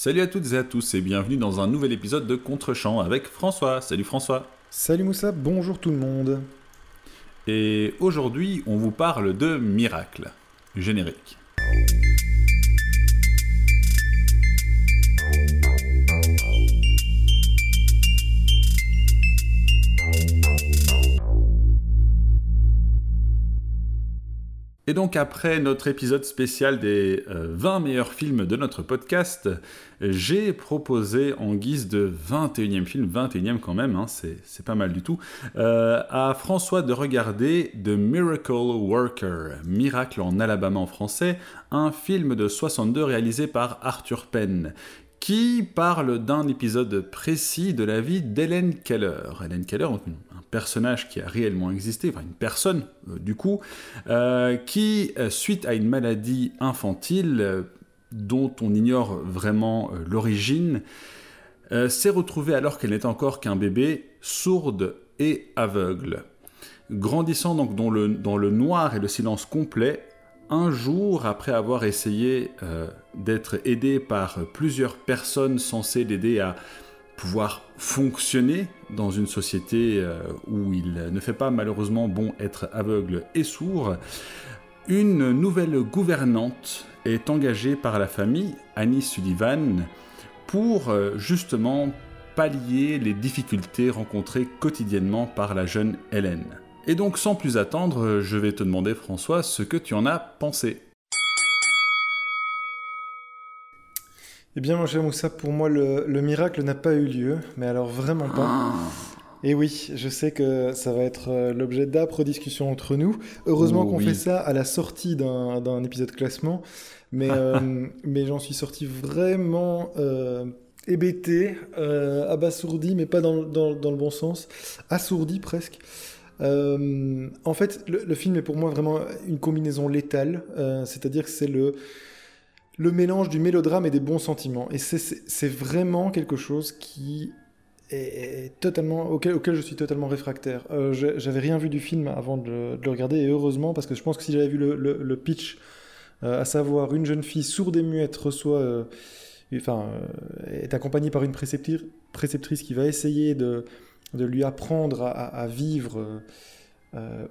Salut à toutes et à tous et bienvenue dans un nouvel épisode de Contre-champ avec François. Salut François. Salut Moussa, bonjour tout le monde. Et aujourd'hui, on vous parle de Miracle, générique. Et donc après notre épisode spécial des 20 euh, meilleurs films de notre podcast, j'ai proposé en guise de 21e film, 21e quand même, hein, c'est pas mal du tout, euh, à François de regarder The Miracle Worker, Miracle en Alabama en français, un film de 62 réalisé par Arthur Penn, qui parle d'un épisode précis de la vie d'Helen Keller. Helen Keller, un personnage qui a réellement existé, enfin une personne euh, du coup, euh, qui, euh, suite à une maladie infantile dont on ignore vraiment l'origine, s'est retrouvée alors qu'elle n'était encore qu'un bébé, sourde et aveugle. Grandissant donc dans le noir et le silence complet, un jour après avoir essayé d'être aidé par plusieurs personnes censées l'aider à pouvoir fonctionner dans une société euh, où il ne fait pas malheureusement bon être aveugle et sourd, une nouvelle gouvernante est engagée par la famille, Annie Sullivan, pour euh, justement pallier les difficultés rencontrées quotidiennement par la jeune Hélène. Et donc sans plus attendre, je vais te demander François ce que tu en as pensé. Eh bien, mon cher Moussa, pour moi, le, miracle n'a pas eu lieu, mais alors vraiment pas. Ah. Et oui, je sais que ça va être euh, l'objet d'âpres discussions entre nous. Heureusement qu'on fait ça à la sortie d'un épisode classement, mais, euh, mais j'en suis sorti vraiment euh, hébété, euh, abasourdi, mais pas dans, dans, dans, le bon sens, assourdi presque. En fait, le, le, film est pour moi vraiment une combinaison létale, c'est-à-dire que c'est le le mélange du mélodrame et des bons sentiments. Et c'est vraiment quelque chose qui est, totalement auquel, je suis totalement réfractaire. Euh, j'avais rien vu du film avant de, le regarder, et heureusement, parce que je pense que si j'avais vu le, pitch, euh, à savoir une jeune fille sourde et muette reçoit, euh, enfin, est accompagnée par une préceptrice qui va essayer de, de lui apprendre à, vivre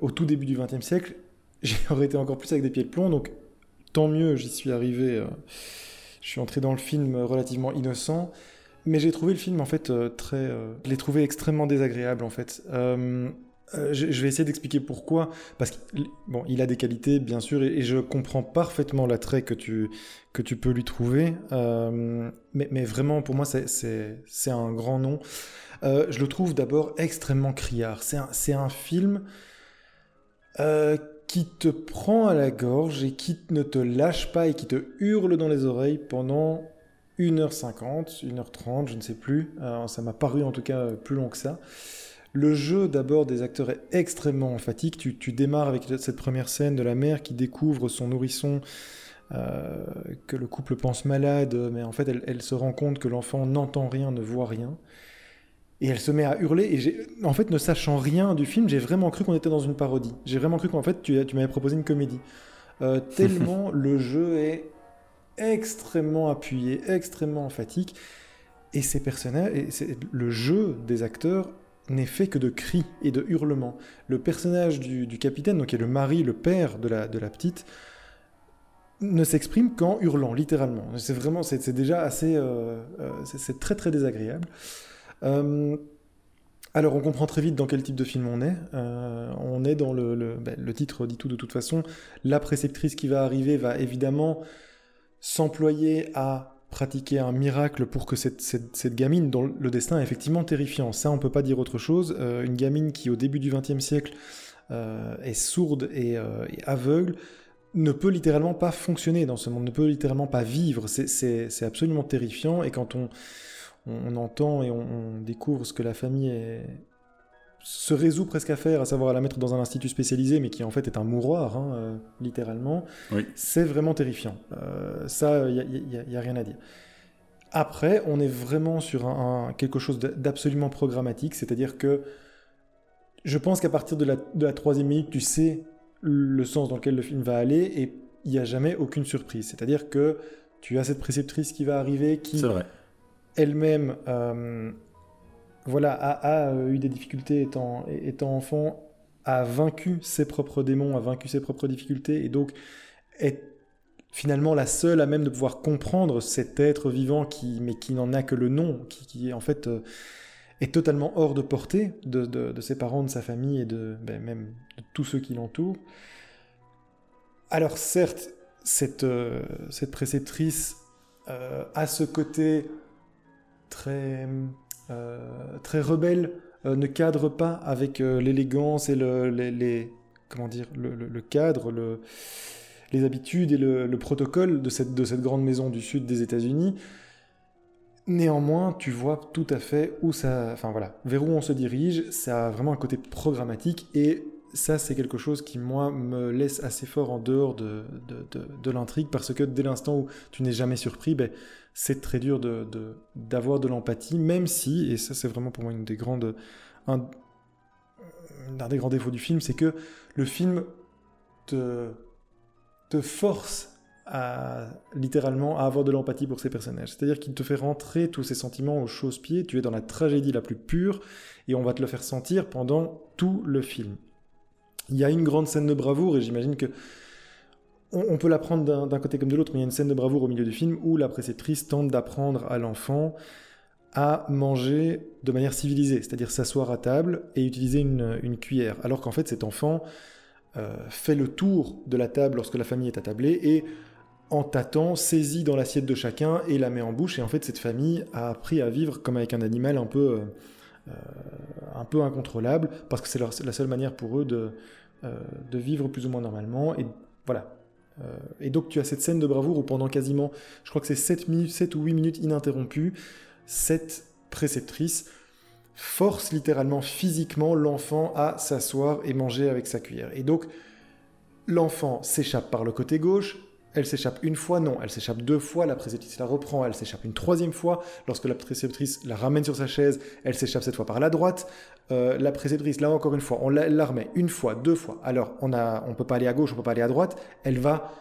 au tout début du XXe siècle, j'aurais été encore plus avec des pieds de plomb. Donc tant mieux, j'y suis arrivé. Euh, je suis entré dans le film relativement innocent. Mais j'ai trouvé le film en fait euh, très. Euh, je l'ai trouvé extrêmement désagréable en fait. je, vais essayer d'expliquer pourquoi. Parce qu'il bon, a des qualités, bien sûr, et, je comprends parfaitement l'attrait que tu, que tu peux lui trouver. mais, mais, vraiment, pour moi, c'est un grand nom. Je le trouve d'abord extrêmement criard. C'est un, film qui te prend à la gorge et qui ne te lâche pas et qui te hurle dans les oreilles pendant 1h50, 1h30, je ne sais plus. ça m'a paru en tout cas plus long que ça. Le jeu d'abord des acteurs est extrêmement emphatique. Tu, démarres avec cette première scène de la mère qui découvre son nourrisson euh, que le couple pense malade, mais en fait elle se rend compte que l'enfant n'entend rien, ne voit rien. Et elle se met à hurler. Et en fait, ne sachant rien du film, j'ai vraiment cru qu'on était dans une parodie. J'ai vraiment cru qu'en fait, tu, tu m'avais proposé une comédie. Euh, tellement le jeu est extrêmement appuyé, extrêmement emphatique. Et ces personnages, et le jeu des acteurs n'est fait que de cris et de hurlements. Le personnage du, capitaine, donc qui est le mari, le père de la, de la petite, ne s'exprime qu'en hurlant, littéralement. C'est vraiment, c'est déjà assez, euh, euh, c'est très très désagréable. Euh, alors on comprend très vite dans quel type de film on est. Euh, on est dans le, ben, le, titre dit tout de toute façon. La préceptrice qui va arriver va évidemment s'employer à pratiquer un miracle pour que cette, cette, gamine, dont le destin est effectivement terrifiant, ça on peut pas dire autre chose, euh, une gamine qui au début du XXe siècle est sourde et, et, aveugle, ne peut littéralement pas fonctionner dans ce monde, ne peut littéralement pas vivre, c'est absolument terrifiant, et quand on, on, entend et on, découvre ce que la famille se résout presque à faire, à savoir à la mettre dans un institut spécialisé, mais qui en fait est un mouroir, hein, euh, littéralement, c'est vraiment terrifiant. Euh, ça, il n'y a, rien à dire. Après, on est vraiment sur quelque chose d'absolument programmatique, c'est-à-dire que je pense qu'à partir de la, de la troisième minute, tu sais le sens dans lequel le film va aller et il n'y a jamais aucune surprise. C'est-à-dire que tu as cette préceptrice qui va arriver, qui C'est vrai. Elle-même euh, voilà, a, euh, eu des difficultés étant, étant enfant, a vaincu ses propres démons, a vaincu ses propres difficultés, et donc est finalement la seule à même de pouvoir comprendre cet être vivant qui, mais qui n'en a que le nom, qui, en fait euh, est totalement hors de portée de, de, ses parents, de sa famille et de ben, même de tous ceux qui l'entourent. Alors certes, cette, cette préceptrice euh, a ce côté très euh, très rebelle, euh, ne cadre pas avec euh, l'élégance et le, les, comment dire, le, le, le cadre, le, les habitudes et le, le, protocole de cette, de cette grande maison du sud des États-Unis. Néanmoins, tu vois tout à fait où ça, enfin voilà, vers où on se dirige. Ça a vraiment un côté programmatique et ça, c'est quelque chose qui, moi, me laisse assez fort en dehors de, de, de, l'intrigue parce que dès l'instant où tu n'es jamais surpris, ben, c'est très dur d'avoir de, l'empathie, même si, et ça, c'est vraiment pour moi une des grandes, un, un des grands défauts du film, c'est que le film te, te force à littéralement à avoir de l'empathie pour ces personnages. C'est-à-dire qu'il te fait rentrer tous ces sentiments au chausse-pied, tu es dans la tragédie la plus pure, et on va te le faire sentir pendant tout le film. Il y a une grande scène de bravoure, et j'imagine que on, peut la prendre d'un côté comme de l'autre, mais il y a une scène de bravoure au milieu du film où la préceptrice tente d'apprendre à l'enfant à manger de manière civilisée, c'est-à-dire s'asseoir à table et utiliser une, une cuillère, alors qu'en fait cet enfant euh, fait le tour de la table lorsque la famille est attablée et en tâtant, saisit dans l'assiette de chacun et la met en bouche. Et en fait, cette famille a appris à vivre comme avec un animal un peu, euh, un peu incontrôlable, parce que c'est la seule manière pour eux de, euh, de vivre plus ou moins normalement. Et voilà. Euh, et donc, tu as cette scène de bravoure où pendant quasiment, je crois que c'est 7, minutes, 7 ou 8 minutes ininterrompues, cette préceptrice force littéralement physiquement l'enfant à s'asseoir et manger avec sa cuillère. Et donc, l'enfant s'échappe par le côté gauche, elle s'échappe une fois, non, elle s'échappe deux fois, la préceptrice la reprend, elle s'échappe une troisième fois, lorsque la préceptrice la ramène sur sa chaise, elle s'échappe cette fois par la droite, euh, la préceptrice, là encore une fois, on la, remet une fois, deux fois, alors on a, on peut pas aller à gauche, on peut pas aller à droite, elle va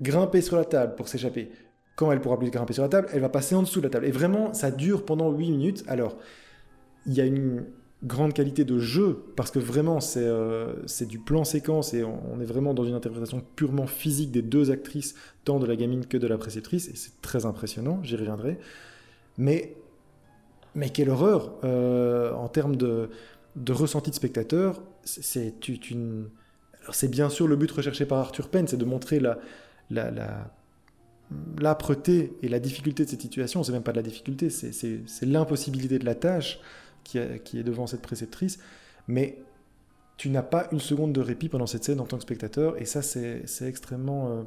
grimper sur la table pour s'échapper. Quand elle pourra plus grimper sur la table, elle va passer en dessous de la table. Et vraiment, ça dure pendant 8 minutes. Alors, il y a une grande qualité de jeu parce que vraiment c'est euh, du plan séquence et on, est vraiment dans une interprétation purement physique des deux actrices tant de la gamine que de la préceptrice et c'est très impressionnant j'y reviendrai. Mais mais quelle horreur euh, en termes de, de ressenti de spectateur c'est une c'est bien sûr le but recherché par Arthur Penn c'est de montrer la la, la l'âpreté et la difficulté de cette situation c'est même pas de la difficulté c'est l'impossibilité de la tâche qui, a, qui, est devant cette préceptrice, mais tu n'as pas une seconde de répit pendant cette scène en tant que spectateur, et ça c'est extrêmement, euh,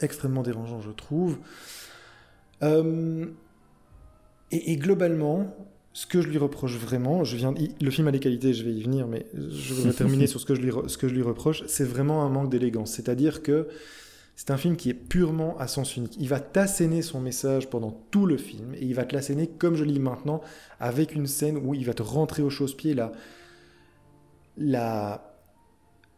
extrêmement dérangeant, je trouve. Euh, et, et, globalement, ce que je lui reproche vraiment, je viens, le film a des qualités, je vais y venir, mais je voudrais terminer sur ce que je lui, ce que je lui reproche, c'est vraiment un manque d'élégance, c'est-à-dire que c'est un film qui est purement à sens unique. Il va t'asséner son message pendant tout le film et il va te l'asséner, comme je lis maintenant, avec une scène où il va te rentrer au chausse-pied la, la,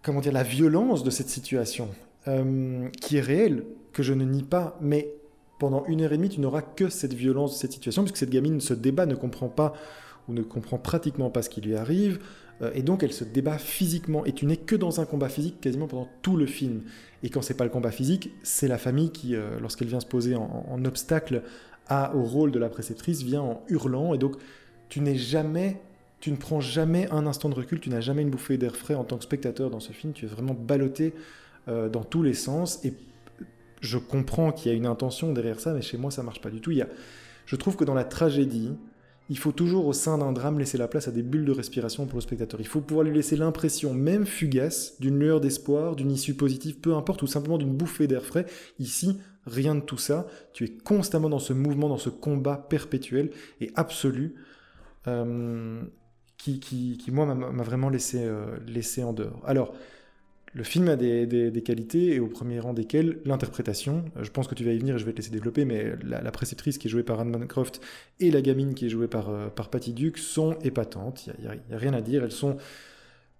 comment dire, la violence de cette situation euh, qui est réelle, que je ne nie pas, mais pendant une heure et demie, tu n'auras que cette violence de cette situation, puisque cette gamine se débat, ne comprend pas ou ne comprend pratiquement pas ce qui lui arrive, et donc elle se débat physiquement, et tu n'es que dans un combat physique quasiment pendant tout le film. Et quand c'est pas le combat physique, c'est la famille qui, euh, lorsqu'elle vient se poser en, en, obstacle à, au rôle de la préceptrice, vient en hurlant, et donc tu n'es jamais, tu ne prends jamais un instant de recul, tu n'as jamais une bouffée d'air frais en tant que spectateur dans ce film, tu es vraiment ballotté euh, dans tous les sens, et je comprends qu'il y a une intention derrière ça, mais chez moi ça marche pas du tout. Il y a, je trouve que dans la tragédie, il faut toujours au sein d'un drame laisser la place à des bulles de respiration pour le spectateur. Il faut pouvoir lui laisser l'impression, même fugace, d'une lueur d'espoir, d'une issue positive, peu importe, ou simplement d'une bouffée d'air frais. Ici, rien de tout ça. Tu es constamment dans ce mouvement, dans ce combat perpétuel et absolu, euh, qui, qui, qui, moi, m'a vraiment laissé, euh, laissé en dehors. Alors, le film a des, qualités, et au premier rang desquelles l'interprétation. Je pense que tu vas y venir et je vais te laisser développer, mais la, préceptrice qui est jouée par Anne Bancroft et la gamine qui est jouée par, euh, Patty Duke sont épatantes. Il n'y a, rien à dire. Elles sont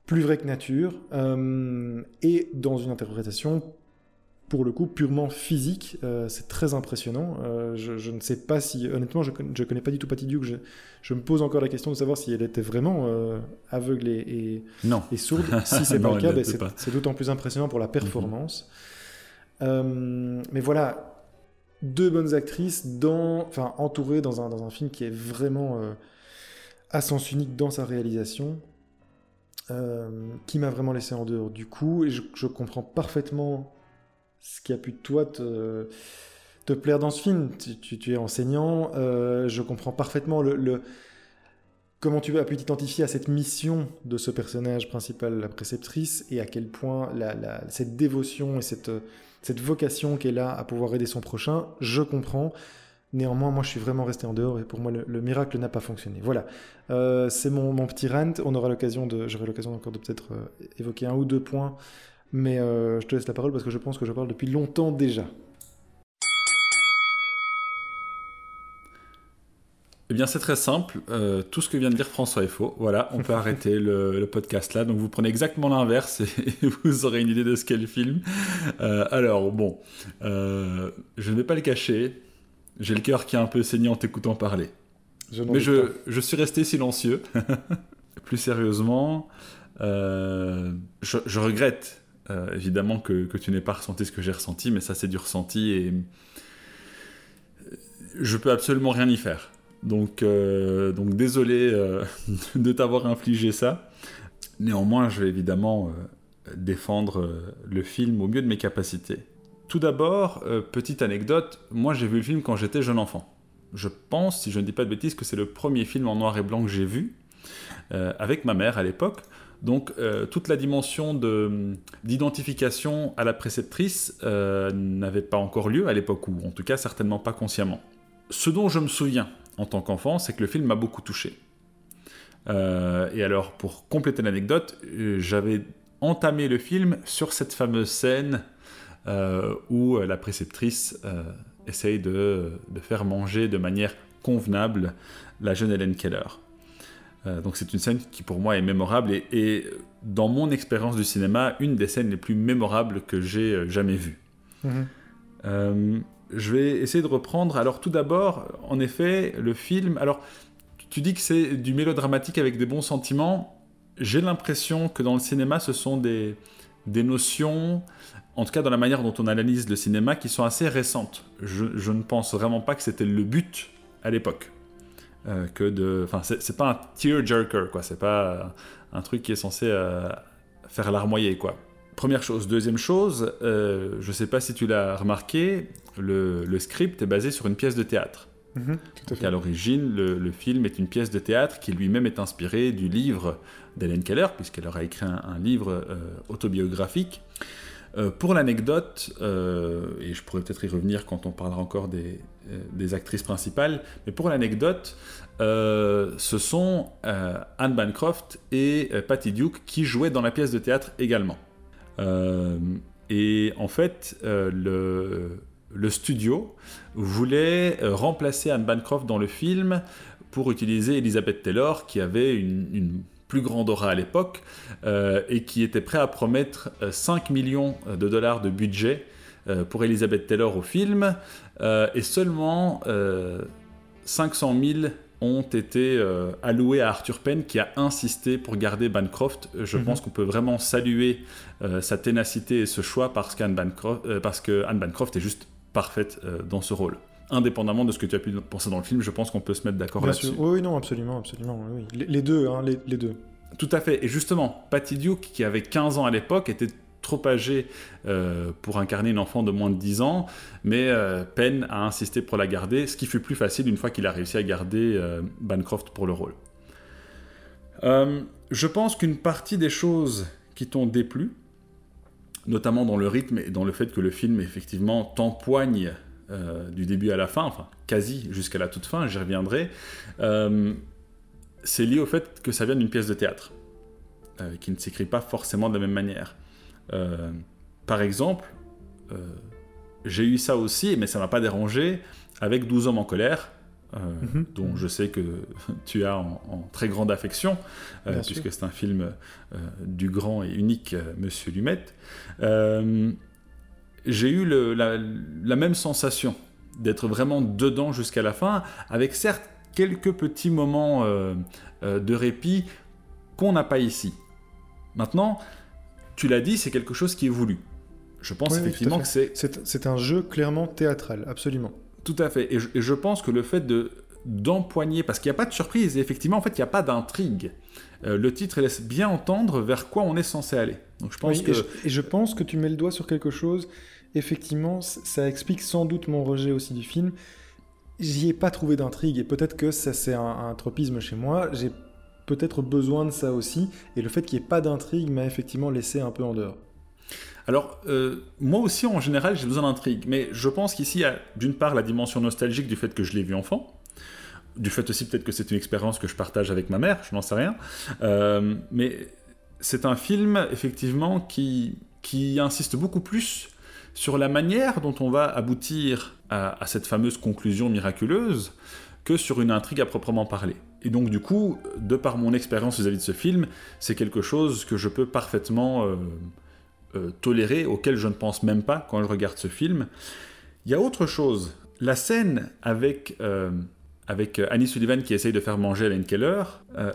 plus vraies que nature. Euh, et dans une interprétation pour le coup purement physique. c'est très impressionnant. Je, ne sais pas si, honnêtement, je ne connais pas du tout Patty Duke. Je, je, me pose encore la question de savoir si elle était vraiment aveugle et, et, sourde. Si c'est pas le cas, ben, c'est d'autant plus impressionnant pour la performance. Mhm. mais voilà, deux bonnes actrices dans, enfin, entourées dans un, dans un film qui est vraiment à sens unique dans sa réalisation. Euh, qui m'a vraiment laissé en dehors du coup, et je, comprends parfaitement ce qui a pu toi te, plaire dans ce film. Tu, es enseignant, euh, je comprends parfaitement le, comment tu as pu t'identifier à cette mission de ce personnage principal, la préceptrice, et à quel point cette dévotion et cette, cette vocation qu'elle a à pouvoir aider son prochain, je comprends. Néanmoins, moi, je suis vraiment resté en dehors et pour moi, le, miracle n'a pas fonctionné. Voilà, euh, c'est mon, petit rant. On aura l'occasion de, j'aurai l'occasion encore de peut-être euh, évoquer un ou deux points, mais euh, je te laisse la parole parce que je pense que je parle depuis longtemps déjà. Eh bien, c'est très simple. tout ce que vient de dire François est faux. Voilà, on peut arrêter le, podcast là. Donc, vous prenez exactement l'inverse et vous aurez une idée de ce qu'est le film. alors, bon, je ne vais pas le cacher. J'ai le cœur qui est un peu saigné en t'écoutant parler. Mais je, je, suis resté silencieux. Plus sérieusement, euh, je, regrette euh, évidemment que, tu n'aies pas ressenti ce que j'ai ressenti, mais ça c'est du ressenti et je peux absolument rien y faire. Donc, euh, donc désolé de t'avoir infligé ça. Néanmoins, je vais évidemment défendre le film au mieux de mes capacités. Tout d'abord, euh, petite anecdote, moi j'ai vu le film quand j'étais jeune enfant. Je pense, si je ne dis pas de bêtises, que c'est le premier film en noir et blanc que j'ai vu, euh, avec ma mère à l'époque. Donc euh, toute la dimension d'identification à la préceptrice n'avait pas encore lieu à l'époque, ou en tout cas certainement pas consciemment. Ce dont je me souviens en tant qu'enfant, c'est que le film m'a beaucoup touché. et alors, pour compléter l'anecdote, j'avais entamé le film sur cette fameuse scène euh, où euh, la préceptrice euh, essaye de, faire manger de manière convenable la jeune Hélène Keller. Donc c'est une scène qui pour moi est mémorable et, dans mon expérience du cinéma, une des scènes les plus mémorables que j'ai jamais vues. Mhm. je vais essayer de reprendre. Alors tout d'abord, en effet, le film... Alors tu dis que c'est du mélodramatique avec des bons sentiments. J'ai l'impression que dans le cinéma, ce sont des, des notions en tout cas dans la manière dont on analyse le cinéma, qui sont assez récentes. Je, ne pense vraiment pas que c'était le but à l'époque. Euh, que de, enfin, c'est pas un tearjerker, quoi. C'est pas un truc qui est censé euh, faire larmoyer, quoi. Première chose. Deuxième chose, euh, je sais pas si tu l'as remarqué, le, script est basé sur une pièce de théâtre. Mhm, à, l'origine, le, film est une pièce de théâtre qui lui-même est inspiré du livre d'Hélène Keller, puisqu'elle aura écrit un, livre autobiographique euh, pour l'anecdote, euh, et je pourrais peut-être y revenir quand on parlera encore des, euh, actrices principales, mais pour l'anecdote, ce sont Anne Bancroft et Patty Duke qui jouaient dans la pièce de théâtre également. et en fait, le, studio voulait remplacer Anne Bancroft dans le film pour utiliser Elizabeth Taylor, qui avait une plus grand aura à l'époque, euh, et qui était prêt à promettre 5 euh, millions de dollars de budget euh, pour Elizabeth Taylor au film, et seulement 500 000 ont été alloués à Arthur Penn qui a insisté pour garder Bancroft. Je mhm. pense qu'on peut vraiment saluer sa ténacité et ce choix parce, qu'Anne Bancroft, parce que Anne Bancroft est juste parfaite dans ce rôle indépendamment de ce que tu as pu penser dans le film, je pense qu'on peut se mettre d'accord là-dessus. Oui, non, absolument, absolument. Oui. Les, deux, hein, les, deux. Tout à fait. Et justement, Patty Duke, qui avait 15 ans à l'époque, était trop âgée euh, pour incarner une enfant de moins de 10 ans, mais euh, Penn a insisté pour la garder, ce qui fut plus facile une fois qu'il a réussi à garder euh, Bancroft pour le rôle. je pense qu'une partie des choses qui t'ont déplu, notamment dans le rythme et dans le fait que le film effectivement t'empoigne euh, du début à la fin, enfin quasi jusqu'à la toute fin, j'y reviendrai, euh, c'est lié au fait que ça vient d'une pièce de théâtre, euh, qui ne s'écrit pas forcément de la même manière. par exemple, j'ai eu ça aussi, mais ça m'a pas dérangé, avec 12 hommes en colère, mhm. dont je sais que tu as en, très grande affection, puisque c'est un film du grand et unique Monsieur Lumet. J'ai eu le, la, la même sensation d'être vraiment dedans jusqu'à la fin, avec certes quelques petits moments euh, euh, de répit qu'on n'a pas ici. Maintenant, tu l'as dit, c'est quelque chose qui est voulu. Je pense Oui, effectivement que c'est C'est c'est un jeu clairement théâtral, absolument. tout à fait. Et je, et je pense que le fait de d'empoigner, parce qu'il n'y a pas de surprise, et effectivement, en fait, il n'y a pas d'intrigue. Euh, le titre laisse bien entendre vers quoi on est censé aller. Donc je pense Oui, que... et, je, et je pense que tu mets le doigt sur quelque chose. Effectivement, ça explique sans doute mon rejet aussi du film. J'y ai pas trouvé d'intrigue et peut-être que ça c'est un, un tropisme chez moi. J'ai peut-être besoin de ça aussi et le fait qu'il n'y ait pas d'intrigue m'a effectivement laissé un peu en dehors. Alors, euh, moi aussi, en général, j'ai besoin d'intrigue. Mais je pense qu'ici, il y a d'une part la dimension nostalgique du fait que je l'ai vu enfant. Du fait aussi, peut-être que c'est une expérience que je partage avec ma mère, je n'en sais rien. Euh, mais c'est un film, effectivement, qui, qui insiste beaucoup plus sur la manière dont on va aboutir à, cette fameuse conclusion miraculeuse que sur une intrigue à proprement parler. Et donc, du coup, de par mon expérience vis-à-vis de ce film, c'est quelque chose que je peux parfaitement euh, euh, tolérer, auquel je ne pense même pas quand je regarde ce film. Il y a autre chose. La scène avec, euh, avec Annie Sullivan qui essaye de faire manger Helen Keller,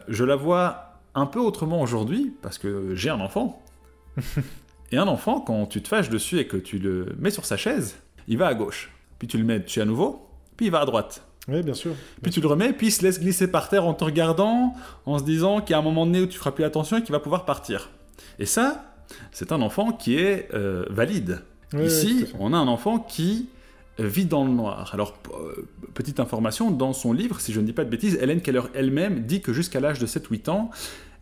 je la vois un peu autrement aujourd'hui, parce que j'ai un enfant. et un enfant, quand tu te fâches dessus et que tu le mets sur sa chaise, il va à gauche. Puis tu le mets dessus à nouveau, puis il va à droite. Oui, bien sûr. Puis tu le remets, puis il se laisse glisser par terre en te regardant, en se disant qu'il y a un moment donné où tu feras plus attention et qu'il va pouvoir partir. Et ça, c'est un enfant qui est euh, valide. Oui, Ici, on a un enfant qui vit dans le noir. Alors, euh, petite information, dans son livre, si je ne dis pas de bêtises, Hélène Keller elle-même dit que jusqu'à l'âge de 7-8 ans,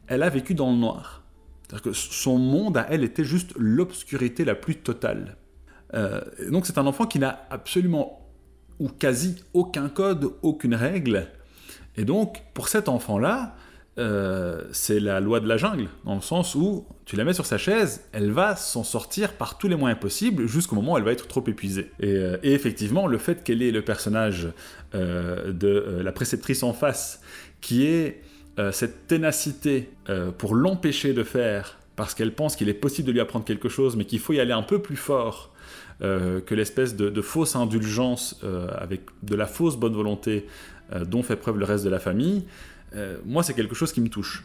elle a vécu dans le noir. Que son monde à elle était juste l'obscurité la plus totale. Euh, donc c'est un enfant qui n'a absolument ou quasi aucun code, aucune règle. Et donc, pour cet enfant-là, euh, c'est la loi de la jungle, dans le sens où tu la mets sur sa chaise, elle va s'en sortir par tous les moyens possibles jusqu'au moment où elle va être trop épuisée. Et, euh, et effectivement, le fait qu'elle ait le personnage de la préceptrice en face, qui est euh, cette ténacité euh, pour l'empêcher de faire, parce qu'elle pense qu'il est possible de lui apprendre quelque chose, mais qu'il faut y aller un peu plus fort euh, que l'espèce de, de fausse indulgence avec de la fausse bonne volonté dont fait preuve le reste de la famille, moi c'est quelque chose qui me touche.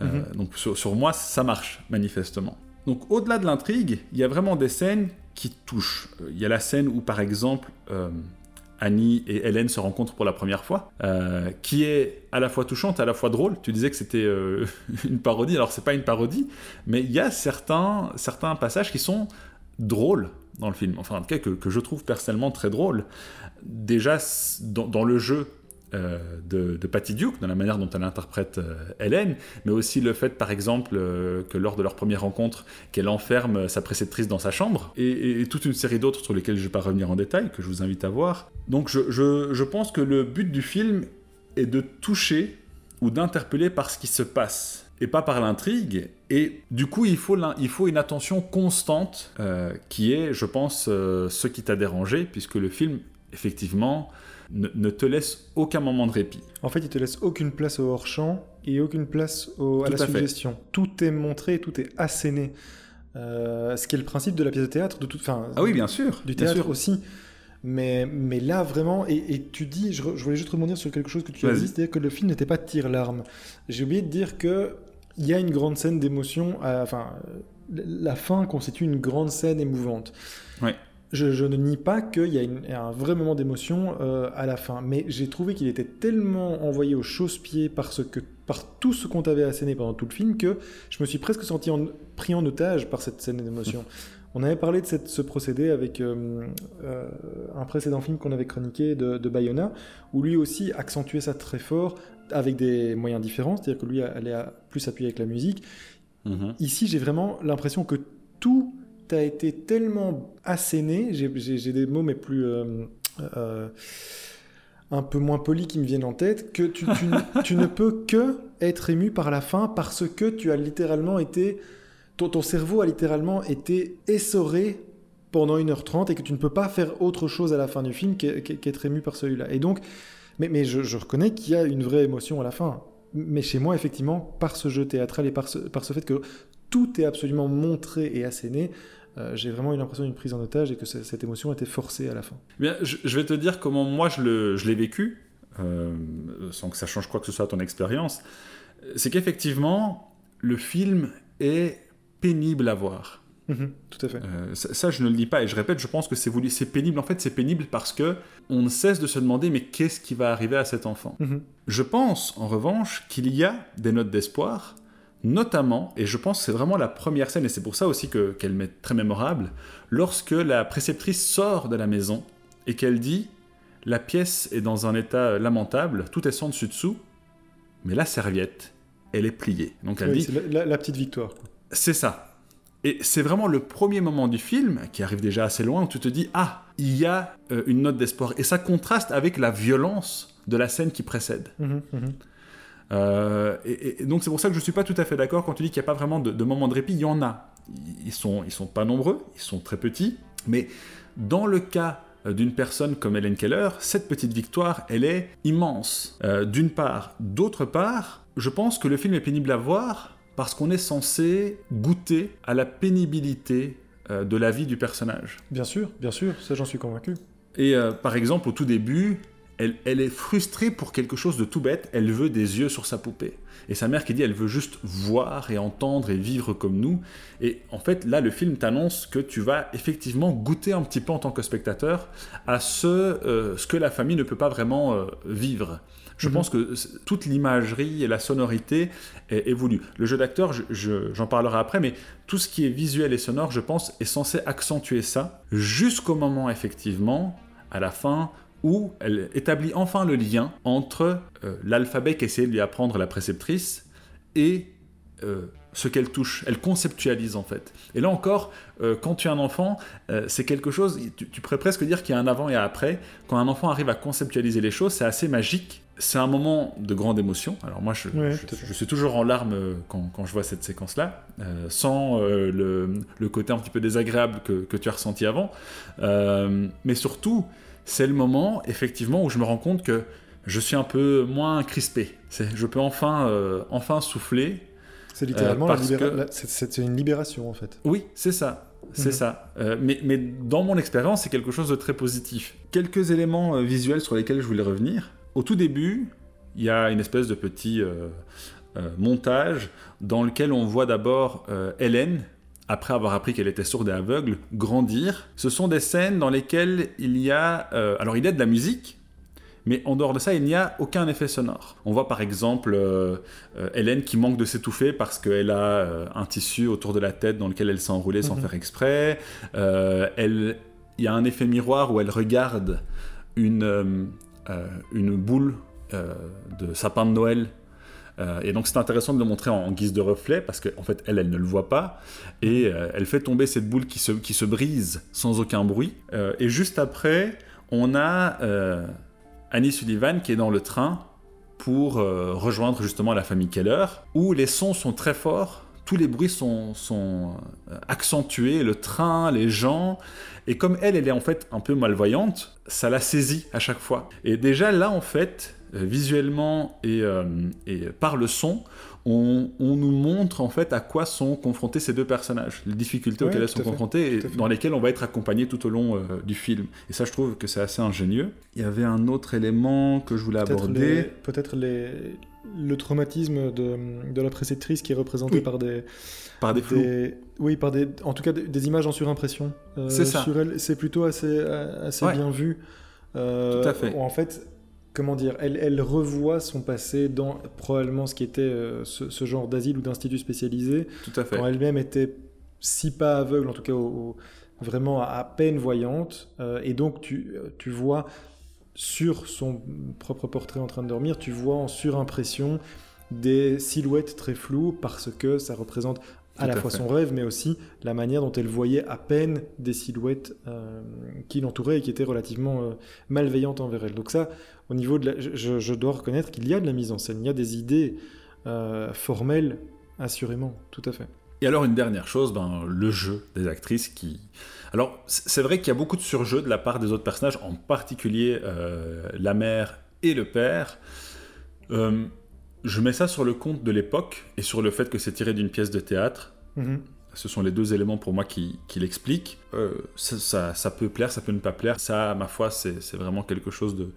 Mhm. Donc sur, sur moi ça marche manifestement. Donc au-delà de l'intrigue, il y a vraiment des scènes qui touchent. Il y a la scène où par exemple euh, Annie et Hélène se rencontrent pour la première fois, euh, qui est à la fois touchante à la fois drôle. Tu disais que c'était euh, une parodie, alors c'est pas une parodie, mais il y a certains, passages qui sont drôles dans le film, enfin en tout cas que, je trouve personnellement très drôles. Déjà dans le jeu euh, de, Patty Duke, dans la manière dont elle interprète euh, Hélène, mais aussi le fait par exemple euh, que lors de leur première rencontre, qu'elle enferme sa préceptrice dans sa chambre, et, toute une série d'autres sur lesquelles je ne vais pas revenir en détail, que je vous invite à voir. Donc je, pense que le but du film est de toucher ou d'interpeller par ce qui se passe et pas par l'intrigue. Et du coup, il faut, une attention constante euh, qui est, je pense, euh, ce qui t'a dérangé, puisque le film, effectivement, ne, ne te laisse aucun moment de répit. En fait, il te laisse aucune place au hors-champ et aucune place au- à la à fait. suggestion. Tout est montré, tout est asséné. Euh, ce qui est le principe de la pièce de théâtre, de toute, Ah oui, bien sûr. du théâtre sûr. aussi. Mais, mais là, vraiment, et, et tu dis, je, voulais juste rebondir sur quelque chose que tu as dit, c'est-à-dire que le film n'était pas tire-larme. J'ai oublié de dire que il y a une grande scène d'émotion, à- enfin, euh, la fin constitue une grande scène émouvante. Ouais. Je, je ne nie pas qu'il y a une- un vrai moment d'émotion euh, à la fin, mais j'ai trouvé qu'il était tellement envoyé au chausse-pied par, ce que, par tout ce qu'on t'avait asséné pendant tout le film que je me suis presque senti en- pris en otage par cette scène d'émotion. On avait parlé de cette- ce procédé avec euh, euh, un précédent film qu'on avait chroniqué de, de Bayona, où lui aussi accentuait ça très fort avec des moyens différents, c'est-à-dire que lui allait à- plus appuyer avec la musique. Mhm. Ici, j'ai vraiment l'impression que tout a été tellement asséné, j'ai- des mots mais plus... euh, euh, un peu moins polis qui me viennent en tête, que tu, ne- peux que être ému par la fin parce que tu as littéralement été... Ton, cerveau a littéralement été essoré pendant 1h30 et que tu ne peux pas faire autre chose à la fin du film qu'être ému par celui-là. Et donc, mais, je, reconnais qu'il y a une vraie émotion à la fin. Mais chez moi, effectivement, par ce jeu théâtral et par ce fait que tout est absolument montré et asséné, euh, j'ai vraiment eu l'impression d'une prise en otage et que cette émotion était forcée à la fin. Bien, je, vais te dire comment moi je l'ai vécu, euh, sans que ça change quoi que ce soit à ton expérience. C'est qu'effectivement, le film est pénible à voir. Mhm, tout à fait. Euh, ça, je ne le dis pas et je répète, je pense que c'est voulu, c'est pénible. En fait, c'est pénible parce que on ne cesse de se demander mais qu'est-ce qui va arriver à cet enfant? Mhm. Je pense, en revanche, qu'il y a des notes d'espoir notamment, et je pense que c'est vraiment la première scène, et c'est pour ça aussi qu'elle m'est très mémorable, lorsque la préceptrice sort de la maison et qu'elle dit La pièce est dans un état lamentable, tout est sans dessus-dessous, mais la serviette, elle est pliée. Donc elle dit la, petite victoire. C'est ça. Et c'est vraiment le premier moment du film, qui arrive déjà assez loin, où tu te dis Ah, il y a euh, une note d'espoir. Et ça contraste avec la violence de la scène qui précède. Mhm, mhm. Euh, et, donc c'est pour ça que je ne suis pas tout à fait d'accord quand tu dis qu'il n'y a pas vraiment de, de, moments de répit. Il y en a. Ils sont, ils sont pas nombreux, ils sont très petits. Mais dans le cas euh, d'une personne comme Helen Keller, cette petite victoire, elle est immense. Euh, d'une part. D'autre part, je pense que le film est pénible à voir parce qu'on est censé goûter à la pénibilité de la vie du personnage. Bien sûr, bien sûr, ça j'en suis convaincu. Et par exemple, au tout début, elle, est frustrée pour quelque chose de tout bête, elle veut des yeux sur sa poupée. Et sa mère qui dit elle veut juste voir et entendre et vivre comme nous. Et en fait, là, le film t'annonce que tu vas effectivement goûter un petit peu en tant que spectateur à ce, euh, ce que la famille ne peut pas vraiment euh, vivre. Je mhm. pense que toute l'imagerie et la sonorité est, évolue. Le jeu d'acteur, j'en parlerai après, mais tout ce qui est visuel et sonore, je pense, est censé accentuer ça jusqu'au moment, effectivement, à la fin, où elle établit enfin le lien entre euh, l'alphabet qu'essayait de lui apprendre la préceptrice et euh, ce qu'elle touche. Elle conceptualise en fait. Et là encore, euh, quand tu es un enfant, c'est quelque chose, tu, pourrais presque dire qu'il y a un avant et un après. Quand un enfant arrive à conceptualiser les choses, c'est assez magique. C'est un moment de grande émotion. Alors moi, je, suis toujours en larmes quand, je vois cette séquence-là, sans le, côté un petit peu désagréable que, que tu as ressenti avant. mais surtout, c'est le moment, effectivement, où je me rends compte que je suis un peu moins crispé. Je peux enfin, euh, enfin souffler. C'est littéralement euh, c'est une libération, en fait. Oui, c'est ça. C'est mhm. ça. Euh, mais, mais, dans mon expérience, c'est quelque chose de très positif. Quelques éléments visuels sur lesquels je voulais revenir. Au tout début, il y a une espèce de petit montage dans lequel on voit d'abord Hélène après avoir appris qu'elle était sourde et aveugle, grandir. Ce sont des scènes dans lesquelles il y a... Euh, alors il y a de la musique, mais en dehors de ça, il n'y a aucun effet sonore. On voit par exemple euh, euh, Hélène qui manque de s'étouffer parce qu'elle a un tissu autour de la tête dans lequel elle s'est enroulée sans mhm. faire exprès. elle... Il y a un effet miroir où elle regarde une, une boule de sapin de Noël euh, et donc c'est intéressant de le montrer en, guise de reflet parce qu'en fait elle, elle ne le voit pas et euh, elle fait tomber cette boule qui se, qui se brise sans aucun bruit. Euh, et juste après, on a Annie Sullivan qui est dans le train pour rejoindre justement la famille Keller où les sons sont très forts. Tous les bruits sont, sont accentués, le train, les gens, et comme elle, elle est en fait un peu malvoyante, ça la saisit à chaque fois. Et déjà là, en fait, visuellement euh, et, par le son, on, nous montre en fait à quoi sont confrontés ces deux personnages, les difficultés auxquelles elles sont confrontées et dans lesquelles on va être accompagné tout au long euh, du film. Et ça, je trouve que c'est assez ingénieux. Il y avait un autre élément que je voulais aborder. Peut-être les... le traumatisme de, de, la préceptrice qui est représenté par des par des flous. Oui, par des, en tout cas des, images en surimpression. c'est ça. C'est plutôt assez, assez bien vu. tout à fait. En fait, comment dire, elle, revoit son passé dans probablement ce qui était euh, ce, genre d'asile ou d'institut spécialisé. Tout à fait. Quand elle-même était si pas aveugle, en tout cas vraiment à, peine voyante. Euh, et donc tu, tu vois sur son propre portrait en train de dormir, tu vois en surimpression des silhouettes très floues parce que ça représente à la fois son rêve, mais aussi la manière dont elle voyait à peine des silhouettes euh, qui l'entouraient et qui étaient relativement malveillantes envers elle. Donc ça, au niveau de la, je, dois reconnaître qu'il y a de la mise en scène, il y a des idées euh, formelles, assurément, tout à fait. Et alors une dernière chose, ben, le jeu des actrices qui... Alors c'est vrai qu'il y a beaucoup de surjeu de la part des autres personnages, en particulier euh, la mère et le père. Euh, je mets ça sur le compte de l'époque et sur le fait que c'est tiré d'une pièce de théâtre. Mm-hmm. Ce sont les deux éléments pour moi qui, qui l'expliquent. Euh, ça, ça, peut plaire, ça peut ne pas plaire. Ça, ma foi, c'est vraiment quelque chose de,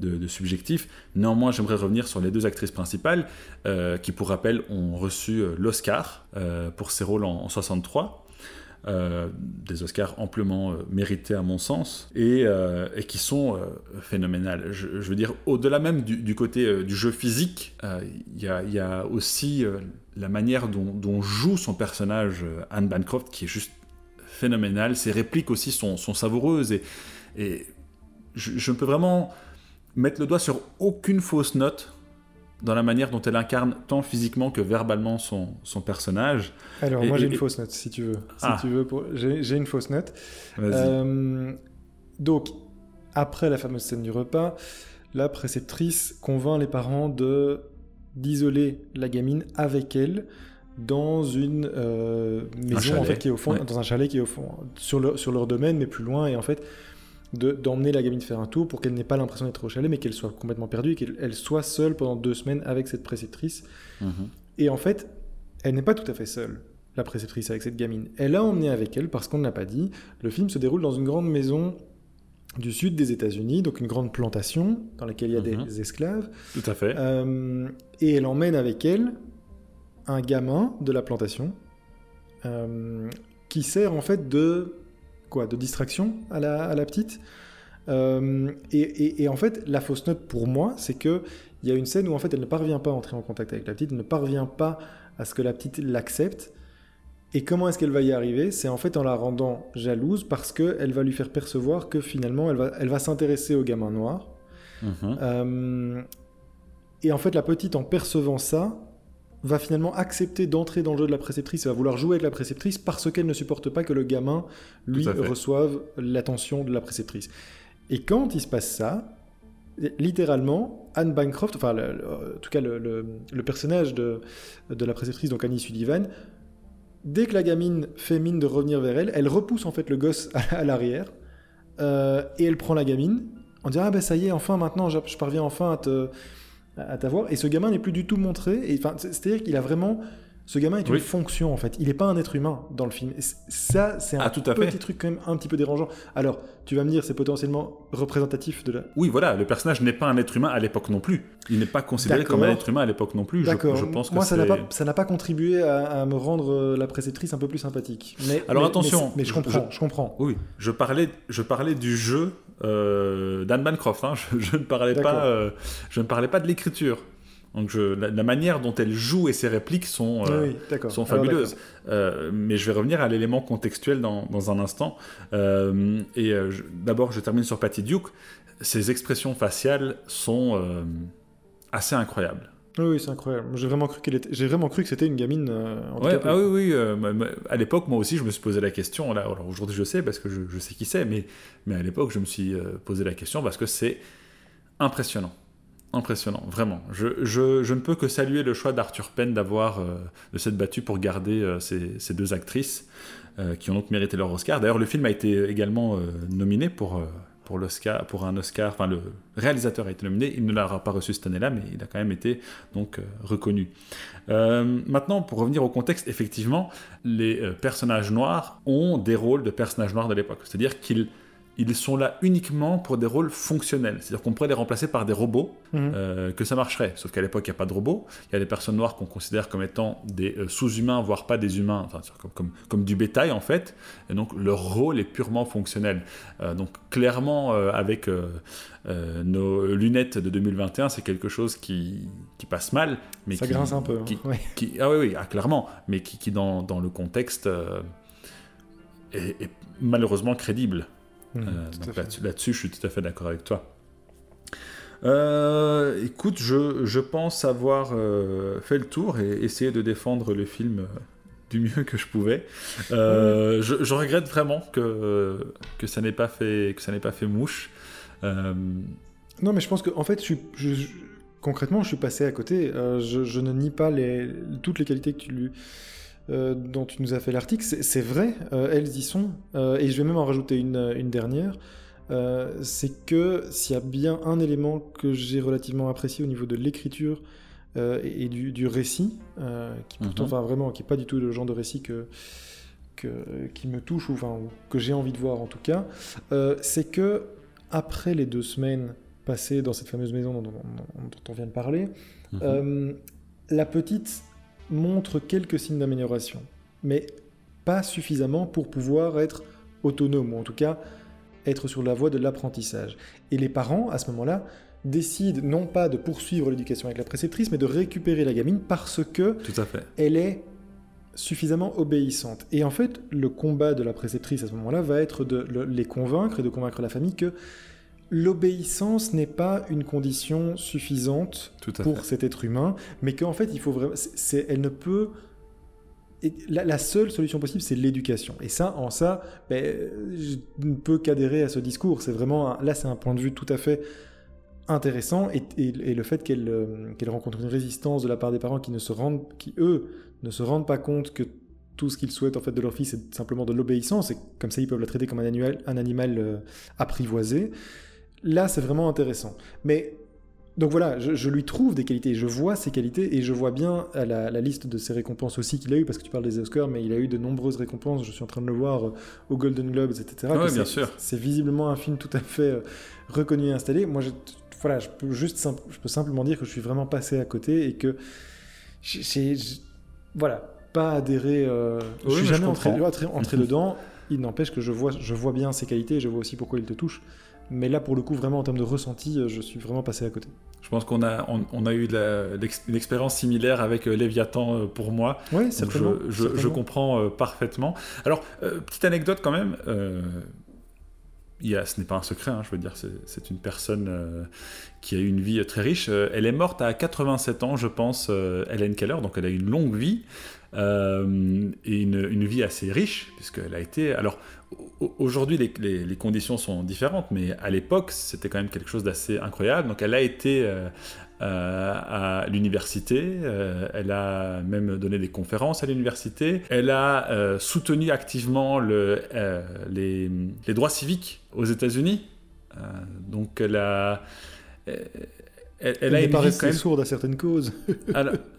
de, subjectif. Néanmoins, j'aimerais revenir sur les deux actrices principales euh, qui, pour rappel, ont reçu euh, l'Oscar euh, pour ces rôles en, 63. des Oscars amplement mérités à mon sens et, qui sont phénoménales. Je, veux dire, au-delà même du, côté du jeu physique, il y, a aussi la manière dont, joue son personnage Anne Bancroft qui est juste phénoménale. Ses répliques aussi sont, savoureuses et, je, je, peux vraiment mettre le doigt sur aucune fausse note dans la manière dont elle incarne tant physiquement que verbalement son, son personnage. Alors, moi j'ai une fausse note, si tu veux. Si ah. tu veux pour... J'ai une fausse note. Euh, donc, après la fameuse scène du repas, la préceptrice convainc les parents de d'isoler la gamine avec elle dans une euh, maison en fait, qui est au fond, dans un chalet qui est au fond, sur, le, sur leur domaine, mais plus loin. Et en fait, d'emmener la gamine faire un tour pour qu'elle n'ait pas l'impression d'être au chalet, mais qu'elle soit complètement perdue et qu'elle soit seule pendant deux semaines avec cette préceptrice. Mhm. Et en fait, elle n'est pas tout à fait seule, la préceptrice, avec cette gamine. Elle a emmené avec elle, parce qu'on ne l'a pas dit, le film se déroule dans une grande maison du sud des États-Unis, donc une grande plantation dans laquelle il y a des mhm. esclaves. Tout à fait. Euh, et elle emmène avec elle un gamin de la plantation euh, qui sert en fait de quoi, de distraction à la, à la petite. Euh, et, et, en fait, la fausse note pour moi, c'est que il y a une scène où en fait elle ne parvient pas à entrer en contact avec la petite, elle ne parvient pas à ce que la petite l'accepte. Et comment est-ce qu'elle va y arriver? C'est en fait en la rendant jalouse parce qu'elle va lui faire percevoir que finalement elle va, elle va s'intéresser au gamin noir. Mhm. Euh, et en fait, la petite, en percevant ça, va finalement accepter d'entrer dans le jeu de la préceptrice et va vouloir jouer avec la préceptrice parce qu'elle ne supporte pas que le gamin, lui, reçoive l'attention de la préceptrice. Et quand il se passe ça, littéralement, Anne Bancroft, enfin, en tout cas, le, personnage de, de, la préceptrice, donc Annie Sullivan, dès que la gamine fait mine de revenir vers elle, elle repousse en fait le gosse à, l'arrière euh, et elle prend la gamine en disant Ah ben ça y est, enfin maintenant, je parviens enfin à te à t'avoir. Et ce gamin n'est plus du tout montré. Enfin, c'est-à-dire qu'il a vraiment. Ce gamin est une fonction en fait. Il n'est pas un être humain dans le film. ça, c'est un ah, petit truc quand même un petit peu dérangeant. Alors, tu vas me dire, c'est potentiellement représentatif de la. Oui, voilà, le personnage n'est pas un être humain à l'époque non plus. Il n'est pas considéré comme un être humain à l'époque non plus. D'accord. Je, pense que Moi, ça n'a pas, ça n'a pas contribué à, me rendre euh, la préceptrice un peu plus sympathique. Mais, Alors attention. Mais, je comprends. Je, comprends. Oui, je parlais, je parlais du jeu euh, d'Anne Bancroft. Hein. Je, ne parlais pas, euh, je ne parlais pas de l'écriture. Donc je, la, manière dont elle joue et ses répliques sont, euh, sont fabuleuses. mais je vais revenir à l'élément contextuel dans, dans, un instant. et d'abord, je termine sur Patty Duke. Ses expressions faciales sont assez incroyables. Oui, c'est incroyable. J'ai vraiment cru qu'elle était... J'ai vraiment cru que c'était une gamine. ah oui, oui. à l'époque, moi aussi, je me suis posé la question. Là, alors aujourd'hui, je sais parce que je, je sais qui c'est, mais, mais à l'époque, je me suis posé la question parce que c'est impressionnant impressionnant, vraiment. Je, je, je, ne peux que saluer le choix d'Arthur Penn d'avoir euh, de s'être battu pour garder euh, ces, ces, deux actrices euh, qui ont donc mérité leur Oscar. D'ailleurs, le film a été également nominé pour pour l'Oscar, pour un Oscar. Enfin, le réalisateur a été nominé. Il ne l'a pas reçu cette année-là, mais il a quand même été donc reconnu. maintenant, pour revenir au contexte, effectivement, les personnages noirs ont des rôles de personnages noirs de l'époque. C'est-à-dire qu'ils ils sont là uniquement pour des rôles fonctionnels. C'est-à-dire qu'on pourrait les remplacer par des robots, mhm. euh, que ça marcherait. Sauf qu'à l'époque, il n'y a pas de robots. Il y a des personnes noires qu'on considère comme étant des euh, sous-humains, voire pas des humains, enfin, comme, comme, du bétail en fait. Et donc leur rôle est purement fonctionnel. Euh, donc clairement, avec nos lunettes de 2021, c'est quelque chose qui, qui, passe mal. Mais ça grince un peu. Hein. Qui, ah oui, oui, ah, clairement. Mais qui, qui dans, dans, le contexte est, est malheureusement crédible. Mmh, euh, là-dessus, je suis tout à fait d'accord avec toi. Euh, écoute, je, je, pense avoir euh, fait le tour et essayé de défendre le film du mieux que je pouvais. je, je, regrette vraiment que, que ça n'ait pas fait que ça n'ait pas fait mouche. Non, mais je pense que en fait, je, concrètement, je suis passé à côté. je, ne nie pas les, toutes les qualités que tu lui euh, dont tu nous as fait l'article, c'est vrai, euh, elles y sont. Euh, et je vais même en rajouter une, une dernière. c'est que s'il y a bien un élément que j'ai relativement apprécié au niveau de l'écriture et, du, récit, qui pourtant, mhm. enfin vraiment, qui est pas du tout le genre de récit que, qui me touche ou, enfin, que j'ai envie de voir en tout cas, c'est que après les deux semaines passées dans cette fameuse maison dont, on vient de parler, mhm. la petite montre quelques signes d'amélioration, mais pas suffisamment pour pouvoir être autonome, ou en tout cas être sur la voie de l'apprentissage. Et les parents, à ce moment-là, décident non pas de poursuivre l'éducation avec la préceptrice, mais de récupérer la gamine parce que Tout à fait. elle est suffisamment obéissante. Et en fait, le combat de la préceptrice à ce moment-là va être de les convaincre et de convaincre la famille que l'obéissance n'est pas une condition suffisante pour cet être humain, mais qu'en fait, il faut vraiment, elle ne peut la, seule solution possible, c'est l'éducation. Et ça, en ça, ben, je ne peux qu'adhérer à ce discours. C'est vraiment, là, c'est un point de vue tout à fait intéressant. Et, le fait euh, qu'elle rencontre une résistance de la part des parents qui ne se rendent, qui eux, ne se rendent pas compte que tout ce qu'ils souhaitent en fait de leur fils, c'est simplement de l'obéissance. Et comme ça, ils peuvent la traiter comme un animal, un animal euh, apprivoisé. Là, c'est vraiment intéressant. Mais donc voilà, je, lui trouve des qualités, je vois ses qualités et je vois bien la, liste de ses récompenses aussi qu'il a eu, parce que tu parles des Oscars, mais il a eu de nombreuses récompenses, je suis en train de le voir euh, aux Golden Globes, etc. Oui, bien sûr. C'est visiblement un film tout à fait euh, reconnu et installé. Moi, je, voilà, je peux juste je peux simplement dire que je suis vraiment passé à côté et que j'ai, voilà, pas adhéré, euh, je suis jamais entré, entré, dedans. Il n'empêche que je vois, je vois bien ses qualités et je vois aussi pourquoi il te touche. Mais là, pour le coup, vraiment en termes de ressenti, euh, je suis vraiment passé à côté. Je pense qu'on a, on, a eu une expérience similaire avec euh, Léviathan euh, pour moi. Oui, certainement. Je, je, comprends parfaitement. Alors, petite anecdote quand même. Il y a, ce n'est pas un secret, hein, je veux dire, c'est une personne qui a eu une vie très riche. elle est morte à 87 ans, je pense, Hélène Keller, donc elle a eu une longue vie. Euh, et une, vie assez riche, puisqu'elle a été... Alors, aujourd'hui, les, conditions sont différentes, mais à l'époque, c'était quand même quelque chose d'assez incroyable. Donc, elle a été euh, euh, à l'université, elle a même donné des conférences à l'université, elle a soutenu activement le, les, les, droits civiques aux États-Unis. donc, elle a elle, elle, a une quand même sourde à certaines causes.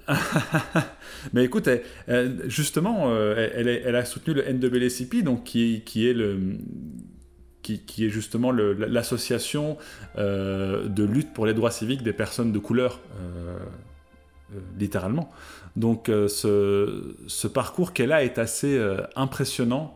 mais écoute, justement, euh, elle, elle, a soutenu le NAACP, donc qui, qui est le qui, qui, est justement l'association euh, de lutte pour les droits civiques des personnes de couleur, euh, littéralement. Donc ce, ce, parcours qu'elle a est assez impressionnant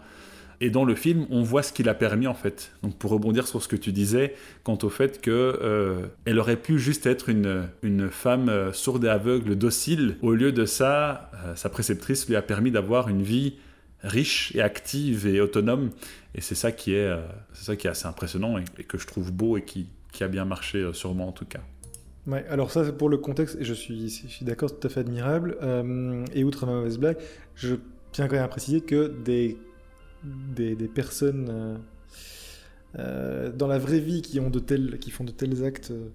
et dans le film, on voit ce qu'il a permis en fait. Donc pour rebondir sur ce que tu disais, quant au fait que euh, aurait pu juste être une, une femme euh, sourde et aveugle, docile. Au lieu de ça, euh, sa préceptrice lui a permis d'avoir une vie riche et active et autonome. Et c'est ça qui est, c'est ça qui est assez impressionnant et, que je trouve beau et qui, qui a bien marché moi en tout cas. Ouais, alors ça c'est pour le contexte, et je suis, suis d'accord, tout à fait admirable. et outre ma mauvaise blague, je tiens quand même à préciser que des des, personnes euh, euh, dans la vraie vie qui, ont de tels, qui font de tels actes euh,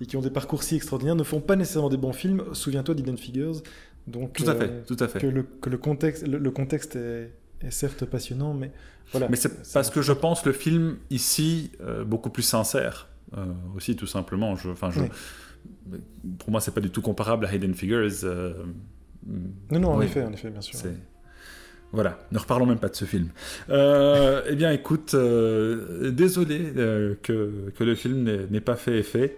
et qui ont des parcours si extraordinaires ne font pas nécessairement des bons films. Souviens-toi d'Eden Figures. Donc, tout à fait, tout à fait. Que le, que le contexte, le, contexte est, certes passionnant, mais voilà. Mais c'est parce que je pense le film ici beaucoup plus sincère aussi, tout simplement. Je, Pour moi, c'est pas du tout comparable à Hidden Figures. non, non, en effet, en effet, bien sûr. Voilà, ne reparlons même pas de ce film. Euh, eh bien, écoute, euh, désolé euh, que, que, le film n'ait pas fait effet.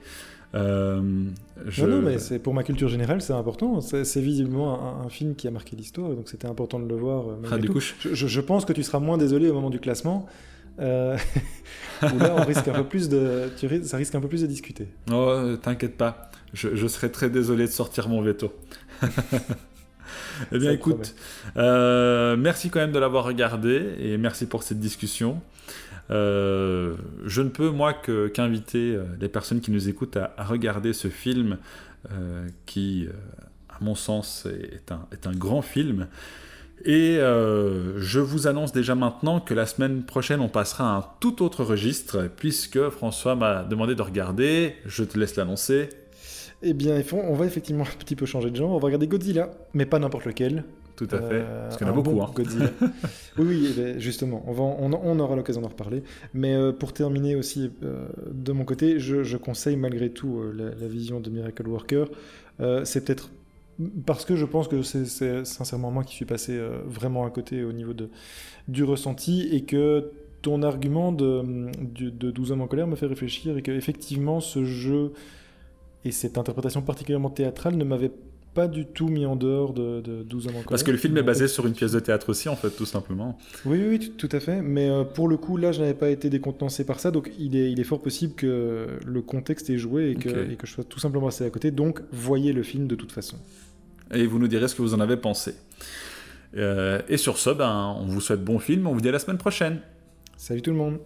Je... Non, non, mais c'est pour ma culture générale, c'est important. C'est visiblement un, film qui a marqué l'histoire, donc c'était important de le voir. Ah, du coup, je... Je, pense que tu seras moins désolé au moment du classement. Où là, on risque un peu plus de, tu... ça risque un peu plus de discuter. Oh, t'inquiète pas, je, je serai très désolé de sortir mon veto. eh bien, écoute, euh, merci quand même de l'avoir regardé et merci pour cette discussion. Euh, je ne peux, moi, qu'inviter euh, les personnes qui nous écoutent à, regarder ce film qui, à mon sens, est un, est un grand film. Et je vous annonce déjà maintenant que la semaine prochaine, on passera à un tout autre registre, puisque François m'a demandé de regarder. Je te laisse l'annoncer. Eh bien, on va effectivement un petit peu changer de genre. On va regarder Godzilla, mais pas n'importe lequel, tout à fait. Euh, Parce qu'il y en a beaucoup. bon hein. Godzilla. oui, oui, eh ben, justement, on, va, on, on aura l'occasion d'en reparler. Mais euh, pour terminer aussi, euh, de mon côté, je, je conseille malgré tout euh, la, la vision de Miracle Worker. C'est peut-être parce que je pense que c'est- sincèrement moi qui suis passé vraiment à côté au niveau de, du ressenti et que ton argument de, du- de 12 hommes en colère me fait réfléchir et que effectivement ce jeu et cette interprétation particulièrement théâtrale ne m'avait pas du tout mis en dehors de, de 12 hommes en colère. Parce que le film est basé sur une pièce de théâtre aussi, en fait, tout simplement. oui, oui, tout, tout à fait. Mais euh, pour le coup, là, je n'avais pas été décontenancé par ça. Donc, il est, il est fort possible que le contexte ait joué et que, Ok. et que je sois tout simplement passé à côté. Donc, voyez le film de toute façon. Et vous nous direz ce que vous en avez pensé. Euh, et sur ce, ben, on vous souhaite bon film, on vous dit à la semaine prochaine. Salut tout le monde